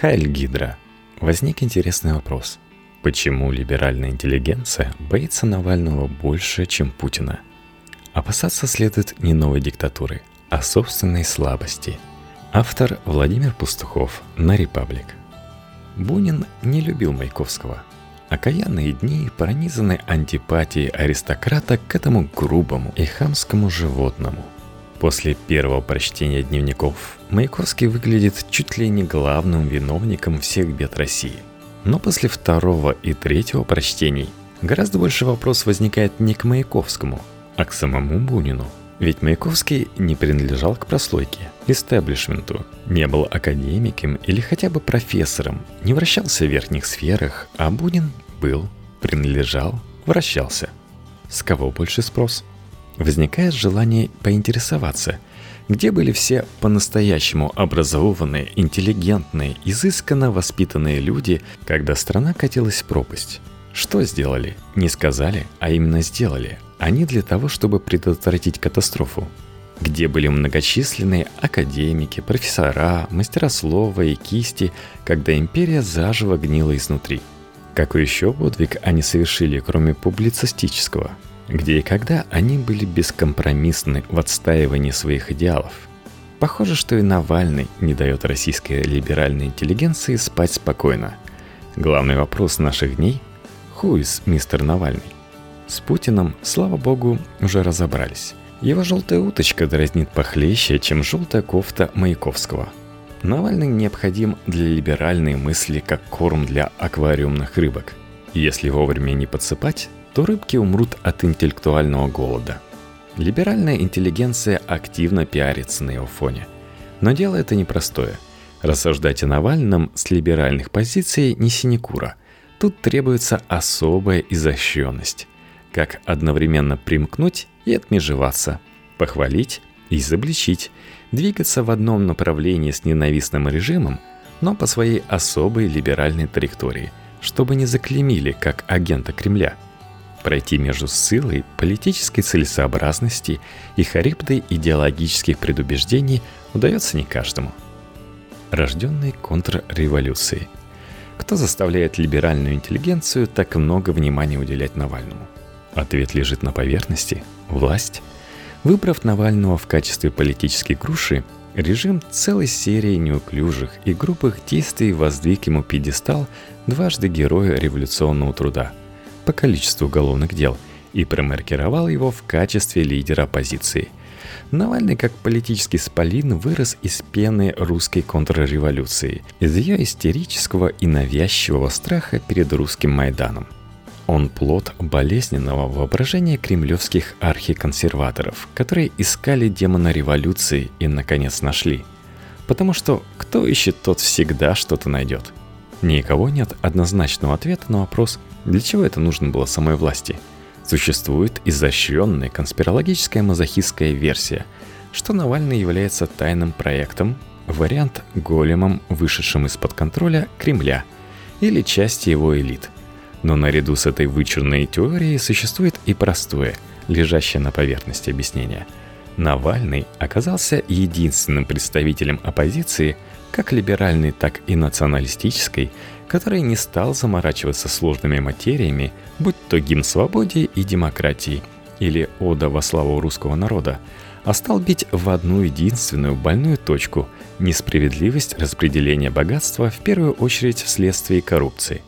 Хайль Гидра. Возник интересный вопрос. Почему либеральная интеллигенция боится Навального больше, чем Путина? Опасаться следует не новой диктатуры, а собственной слабости. Автор Владимир Пастухов на «Репаблик». Бунин не любил Маяковского. Окаянные дни пронизаны антипатией аристократа к этому грубому и хамскому животному – После первого прочтения дневников Маяковский выглядит чуть ли не главным виновником всех бед России. Но после второго и третьего прочтений гораздо больше вопрос возникает не к Маяковскому, а к самому Бунину. Ведь Маяковский не принадлежал к прослойке, истеблишменту, не был академиком или хотя бы профессором, не вращался в верхних сферах, а Бунин был, принадлежал, вращался. С кого больше спрос? Возникает желание поинтересоваться, где были все по-настоящему образованные, интеллигентные, изысканно воспитанные люди, когда страна катилась в пропасть. Что сделали? Не сказали, а именно сделали. Они для того, чтобы предотвратить катастрофу. Где были многочисленные академики, профессора, мастера слова и кисти, когда империя заживо гнила изнутри. Какой еще подвиг они совершили, кроме публицистического – где и когда они были бескомпромиссны в отстаивании своих идеалов. Похоже, что и Навальный не дает российской либеральной интеллигенции спать спокойно. Главный вопрос наших дней – who is мистер Навальный? С Путиным, слава богу, уже разобрались. Его желтая уточка дразнит похлеще, чем желтая кофта Маяковского. Навальный необходим для либеральной мысли как корм для аквариумных рыбок. Если вовремя не подсыпать, то рыбки умрут от интеллектуального голода. Либеральная интеллигенция активно пиарится на его фоне. Но дело это непростое. Рассуждать о Навальном с либеральных позиций не синекура. Тут требуется особая изощренность. Как одновременно примкнуть и отмежеваться, похвалить и изобличить, двигаться в одном направлении с ненавистным режимом, но по своей особой либеральной траектории, чтобы не заклемили как агента Кремля – пройти между силой политической целесообразности и харибдой идеологических предубеждений удается не каждому. Рожденный контрреволюцией. Кто заставляет либеральную интеллигенцию так много внимания уделять Навальному? Ответ лежит на поверхности – власть. Выбрав Навального в качестве политической груши, режим целой серии неуклюжих и грубых действий воздвиг ему пьедестал дважды героя революционного труда – по количеству уголовных дел и промаркировал его в качестве лидера оппозиции. Навальный как политический спалин вырос из пены русской контрреволюции, из ее истерического и навязчивого страха перед русским Майданом. Он плод болезненного воображения кремлевских архиконсерваторов, которые искали демона революции и, наконец, нашли. Потому что кто ищет, тот всегда что-то найдет. Никого нет однозначного ответа на вопрос, для чего это нужно было самой власти? Существует изощренная конспирологическая мазохистская версия, что Навальный является тайным проектом, вариант големом, вышедшим из-под контроля Кремля или части его элит. Но наряду с этой вычурной теорией существует и простое, лежащее на поверхности объяснение. Навальный оказался единственным представителем оппозиции, как либеральной, так и националистической, который не стал заморачиваться сложными материями, будь то гимн свободе и демократии или ода во славу русского народа, а стал бить в одну единственную больную точку – несправедливость распределения богатства в первую очередь вследствие коррупции.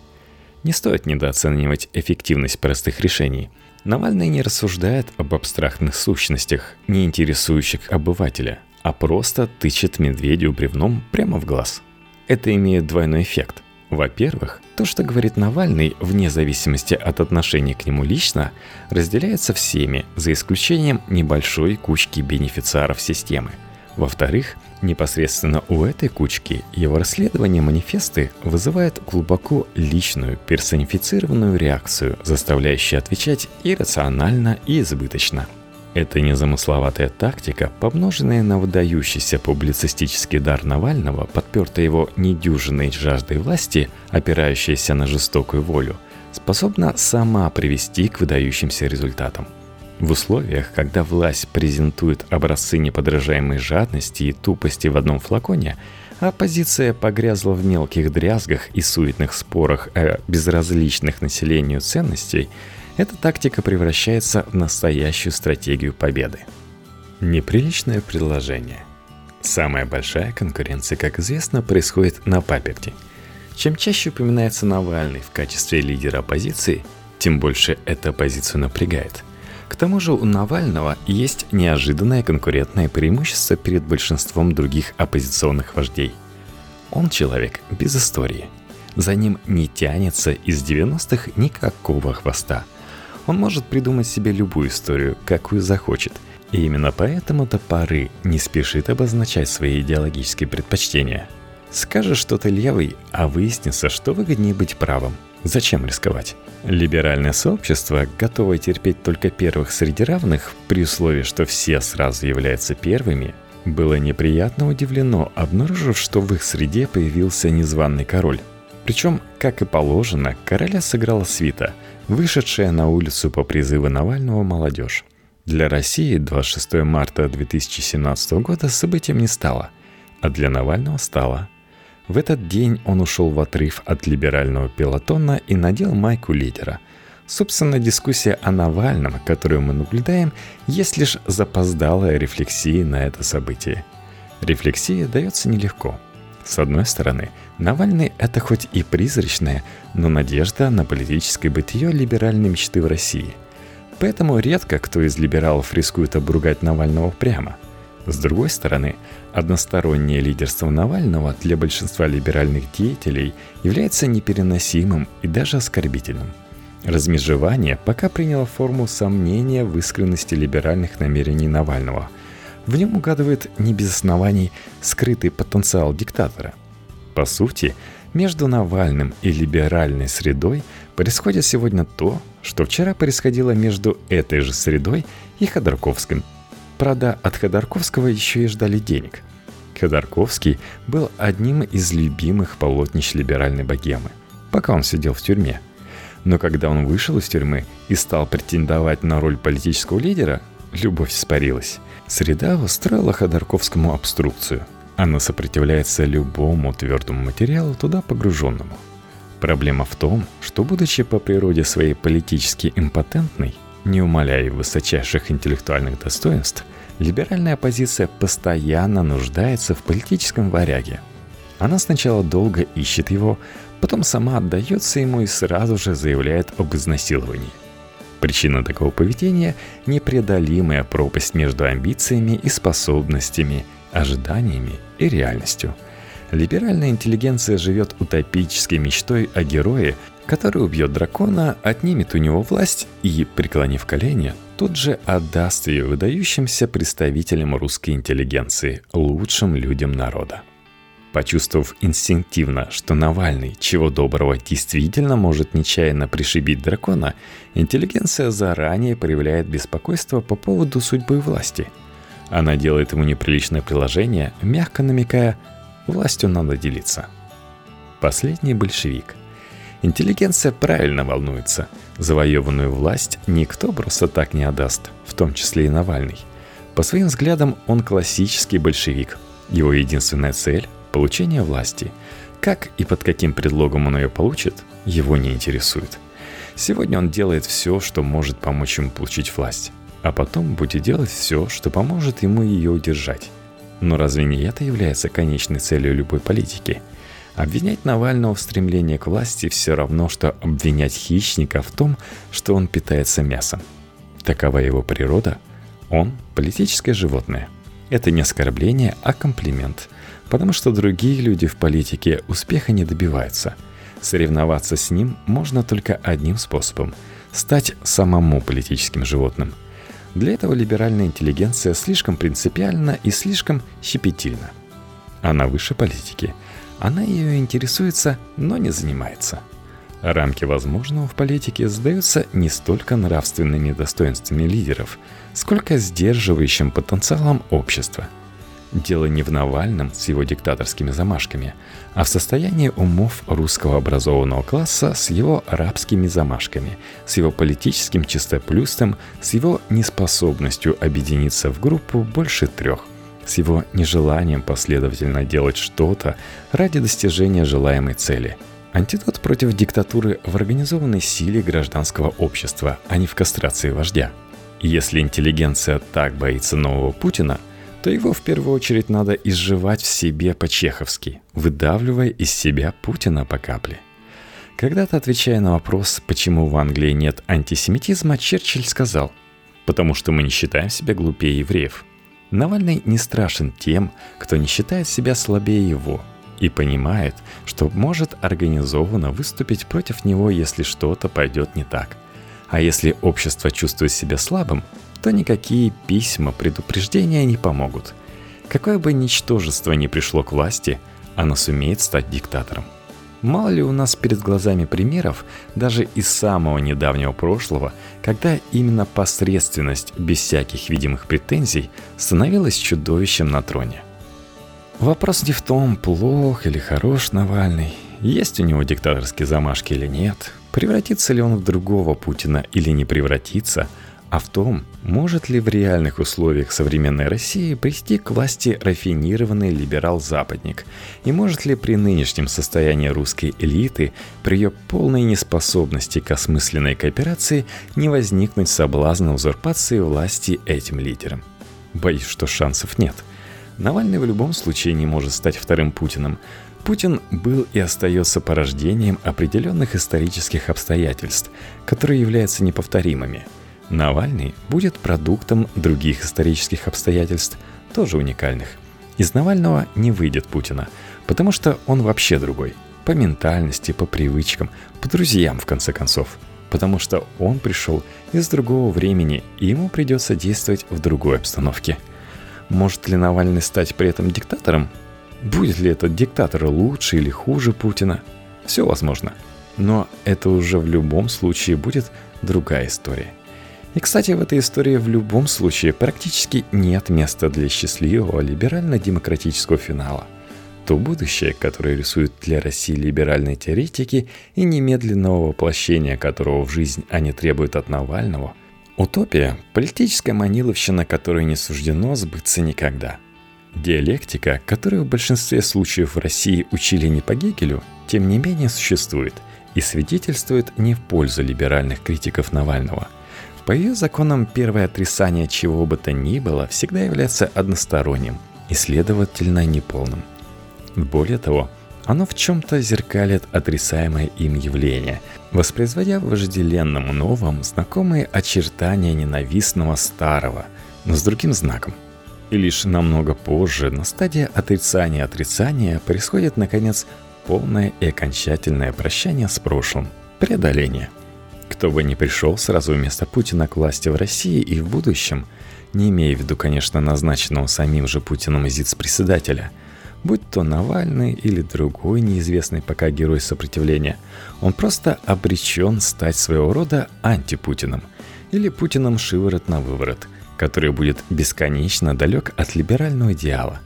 Не стоит недооценивать эффективность простых решений. Навальный не рассуждает об абстрактных сущностях, не интересующих обывателя, а просто тычет медведю бревном прямо в глаз. Это имеет двойной эффект. Во-первых, то, что говорит Навальный, вне зависимости от отношения к нему лично, разделяется всеми, за исключением небольшой кучки бенефициаров системы. Во-вторых, непосредственно у этой кучки его расследование манифесты вызывает глубоко личную, персонифицированную реакцию, заставляющую отвечать иррационально и избыточно – эта незамысловатая тактика, помноженная на выдающийся публицистический дар Навального, подпертая его недюжинной жаждой власти, опирающаяся на жестокую волю, способна сама привести к выдающимся результатам. В условиях, когда власть презентует образцы неподражаемой жадности и тупости в одном флаконе, оппозиция погрязла в мелких дрязгах и суетных спорах о безразличных населению ценностей, эта тактика превращается в настоящую стратегию победы. Неприличное предложение. Самая большая конкуренция, как известно, происходит на паперти. Чем чаще упоминается Навальный в качестве лидера оппозиции, тем больше эта оппозицию напрягает. К тому же у Навального есть неожиданное конкурентное преимущество перед большинством других оппозиционных вождей. Он человек без истории. За ним не тянется из 90-х никакого хвоста. Он может придумать себе любую историю, какую захочет. И именно поэтому до поры не спешит обозначать свои идеологические предпочтения. Скажешь, что ты левый, а выяснится, что выгоднее быть правым – Зачем рисковать? Либеральное сообщество, готовое терпеть только первых среди равных, при условии, что все сразу являются первыми, было неприятно удивлено, обнаружив, что в их среде появился незваный король. Причем, как и положено, короля сыграла свита, вышедшая на улицу по призыву Навального молодежь. Для России 26 марта 2017 года событием не стало, а для Навального стало – в этот день он ушел в отрыв от либерального пилотона и надел майку лидера. Собственно, дискуссия о Навальном, которую мы наблюдаем, есть лишь запоздалая рефлексия на это событие. Рефлексия дается нелегко. С одной стороны, Навальный – это хоть и призрачная, но надежда на политическое бытие либеральной мечты в России. Поэтому редко кто из либералов рискует обругать Навального прямо – с другой стороны, одностороннее лидерство Навального для большинства либеральных деятелей является непереносимым и даже оскорбительным. Размежевание пока приняло форму сомнения в искренности либеральных намерений Навального. В нем угадывает не без оснований скрытый потенциал диктатора. По сути, между Навальным и либеральной средой происходит сегодня то, что вчера происходило между этой же средой и Ходорковским – Правда, от Ходорковского еще и ждали денег. Ходорковский был одним из любимых полотнищ либеральной богемы, пока он сидел в тюрьме. Но когда он вышел из тюрьмы и стал претендовать на роль политического лидера, любовь испарилась. Среда устроила Ходорковскому обструкцию. Она сопротивляется любому твердому материалу, туда погруженному. Проблема в том, что, будучи по природе своей политически импотентной, не умаляя высочайших интеллектуальных достоинств, либеральная оппозиция постоянно нуждается в политическом варяге. Она сначала долго ищет его, потом сама отдается ему и сразу же заявляет об изнасиловании. Причина такого поведения – непреодолимая пропасть между амбициями и способностями, ожиданиями и реальностью. Либеральная интеллигенция живет утопической мечтой о герое, который убьет дракона, отнимет у него власть и, преклонив колени, тут же отдаст ее выдающимся представителям русской интеллигенции, лучшим людям народа. Почувствовав инстинктивно, что Навальный, чего доброго, действительно может нечаянно пришибить дракона, интеллигенция заранее проявляет беспокойство по поводу судьбы власти. Она делает ему неприличное приложение, мягко намекая «властью надо делиться». Последний большевик – Интеллигенция правильно волнуется. Завоеванную власть никто просто так не отдаст, в том числе и Навальный. По своим взглядам он классический большевик. Его единственная цель – получение власти. Как и под каким предлогом он ее получит, его не интересует. Сегодня он делает все, что может помочь ему получить власть, а потом будет делать все, что поможет ему ее удержать. Но разве не это является конечной целью любой политики – Обвинять Навального в стремлении к власти все равно, что обвинять хищника в том, что он питается мясом. Такова его природа. Он – политическое животное. Это не оскорбление, а комплимент. Потому что другие люди в политике успеха не добиваются. Соревноваться с ним можно только одним способом – стать самому политическим животным. Для этого либеральная интеллигенция слишком принципиальна и слишком щепетильна. Она выше политики – она ее интересуется, но не занимается. Рамки возможного в политике сдаются не столько нравственными достоинствами лидеров, сколько сдерживающим потенциалом общества. Дело не в Навальном с его диктаторскими замашками, а в состоянии умов русского образованного класса с его арабскими замашками, с его политическим чистоплюстом, с его неспособностью объединиться в группу больше трех – с его нежеланием последовательно делать что-то ради достижения желаемой цели. Антидот против диктатуры в организованной силе гражданского общества, а не в кастрации вождя. Если интеллигенция так боится нового Путина, то его в первую очередь надо изживать в себе по-чеховски, выдавливая из себя Путина по капле. Когда-то, отвечая на вопрос, почему в Англии нет антисемитизма, Черчилль сказал, «Потому что мы не считаем себя глупее евреев». Навальный не страшен тем, кто не считает себя слабее его и понимает, что может организованно выступить против него, если что-то пойдет не так. А если общество чувствует себя слабым, то никакие письма предупреждения не помогут. Какое бы ничтожество ни пришло к власти, оно сумеет стать диктатором. Мало ли у нас перед глазами примеров, даже из самого недавнего прошлого, когда именно посредственность, без всяких видимых претензий, становилась чудовищем на троне. Вопрос не в том, плох или хорош Навальный, есть у него диктаторские замашки или нет, превратится ли он в другого Путина или не превратится – а в том, может ли в реальных условиях современной России прийти к власти рафинированный либерал-западник, и может ли при нынешнем состоянии русской элиты, при ее полной неспособности к осмысленной кооперации, не возникнуть соблазна узурпации власти этим лидером. Боюсь, что шансов нет. Навальный в любом случае не может стать вторым Путиным. Путин был и остается порождением определенных исторических обстоятельств, которые являются неповторимыми – Навальный будет продуктом других исторических обстоятельств, тоже уникальных. Из Навального не выйдет Путина, потому что он вообще другой. По ментальности, по привычкам, по друзьям, в конце концов. Потому что он пришел из другого времени, и ему придется действовать в другой обстановке. Может ли Навальный стать при этом диктатором? Будет ли этот диктатор лучше или хуже Путина? Все возможно. Но это уже в любом случае будет другая история. И, кстати, в этой истории в любом случае практически нет места для счастливого либерально-демократического финала. То будущее, которое рисуют для России либеральные теоретики и немедленного воплощения которого в жизнь они требуют от Навального – Утопия – политическая маниловщина, которой не суждено сбыться никогда. Диалектика, которую в большинстве случаев в России учили не по Гегелю, тем не менее существует и свидетельствует не в пользу либеральных критиков Навального – по ее законам первое отрицание чего бы то ни было всегда является односторонним и, следовательно, неполным. Более того, оно в чем-то зеркалит отрицаемое им явление, воспроизводя в вожделенном новом знакомые очертания ненавистного старого, но с другим знаком. И лишь намного позже, на стадии отрицания отрицания, происходит, наконец, полное и окончательное прощание с прошлым, преодоление – кто бы ни пришел сразу вместо Путина к власти в России и в будущем, не имея в виду, конечно, назначенного самим же Путиным изиц-председателя, будь то Навальный или другой неизвестный пока герой сопротивления, он просто обречен стать своего рода антипутиным или Путиным шиворот на выворот, который будет бесконечно далек от либерального идеала –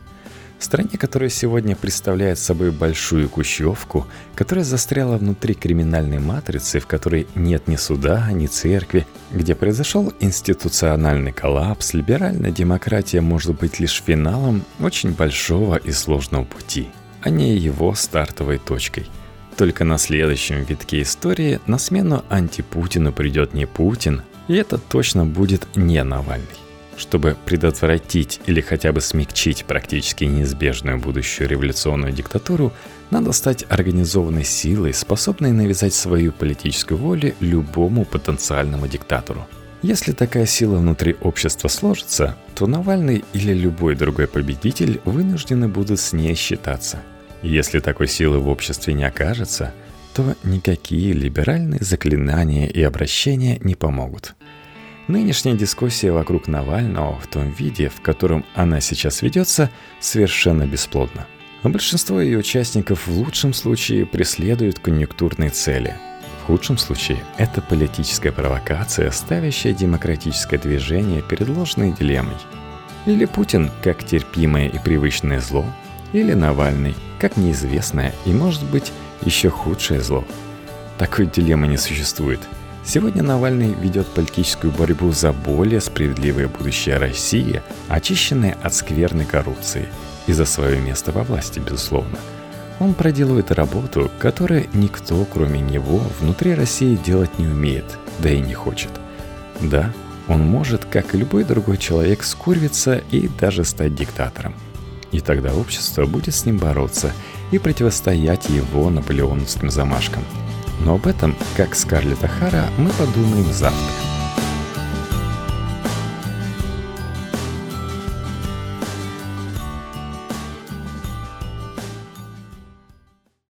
стране, которая сегодня представляет собой большую кущевку, которая застряла внутри криминальной матрицы, в которой нет ни суда, ни церкви, где произошел институциональный коллапс, либеральная демократия может быть лишь финалом очень большого и сложного пути, а не его стартовой точкой. Только на следующем витке истории на смену антипутину придет не Путин, и это точно будет не Навальный. Чтобы предотвратить или хотя бы смягчить практически неизбежную будущую революционную диктатуру, надо стать организованной силой, способной навязать свою политическую волю любому потенциальному диктатору. Если такая сила внутри общества сложится, то Навальный или любой другой победитель вынуждены будут с ней считаться. Если такой силы в обществе не окажется, то никакие либеральные заклинания и обращения не помогут – Нынешняя дискуссия вокруг Навального в том виде, в котором она сейчас ведется, совершенно бесплодна. Большинство ее участников в лучшем случае преследуют конъюнктурные цели. В худшем случае это политическая провокация, ставящая демократическое движение перед ложной дилеммой. Или Путин как терпимое и привычное зло, или Навальный как неизвестное и, может быть, еще худшее зло. Такой дилеммы не существует – Сегодня Навальный ведет политическую борьбу за более справедливое будущее России, очищенное от скверной коррупции, и за свое место во власти, безусловно. Он проделывает работу, которую никто, кроме него, внутри России делать не умеет, да и не хочет. Да, он может, как и любой другой человек, скурвиться и даже стать диктатором. И тогда общество будет с ним бороться и противостоять его наполеоновским замашкам – но об этом, как Скарлетт Ахара, мы подумаем завтра.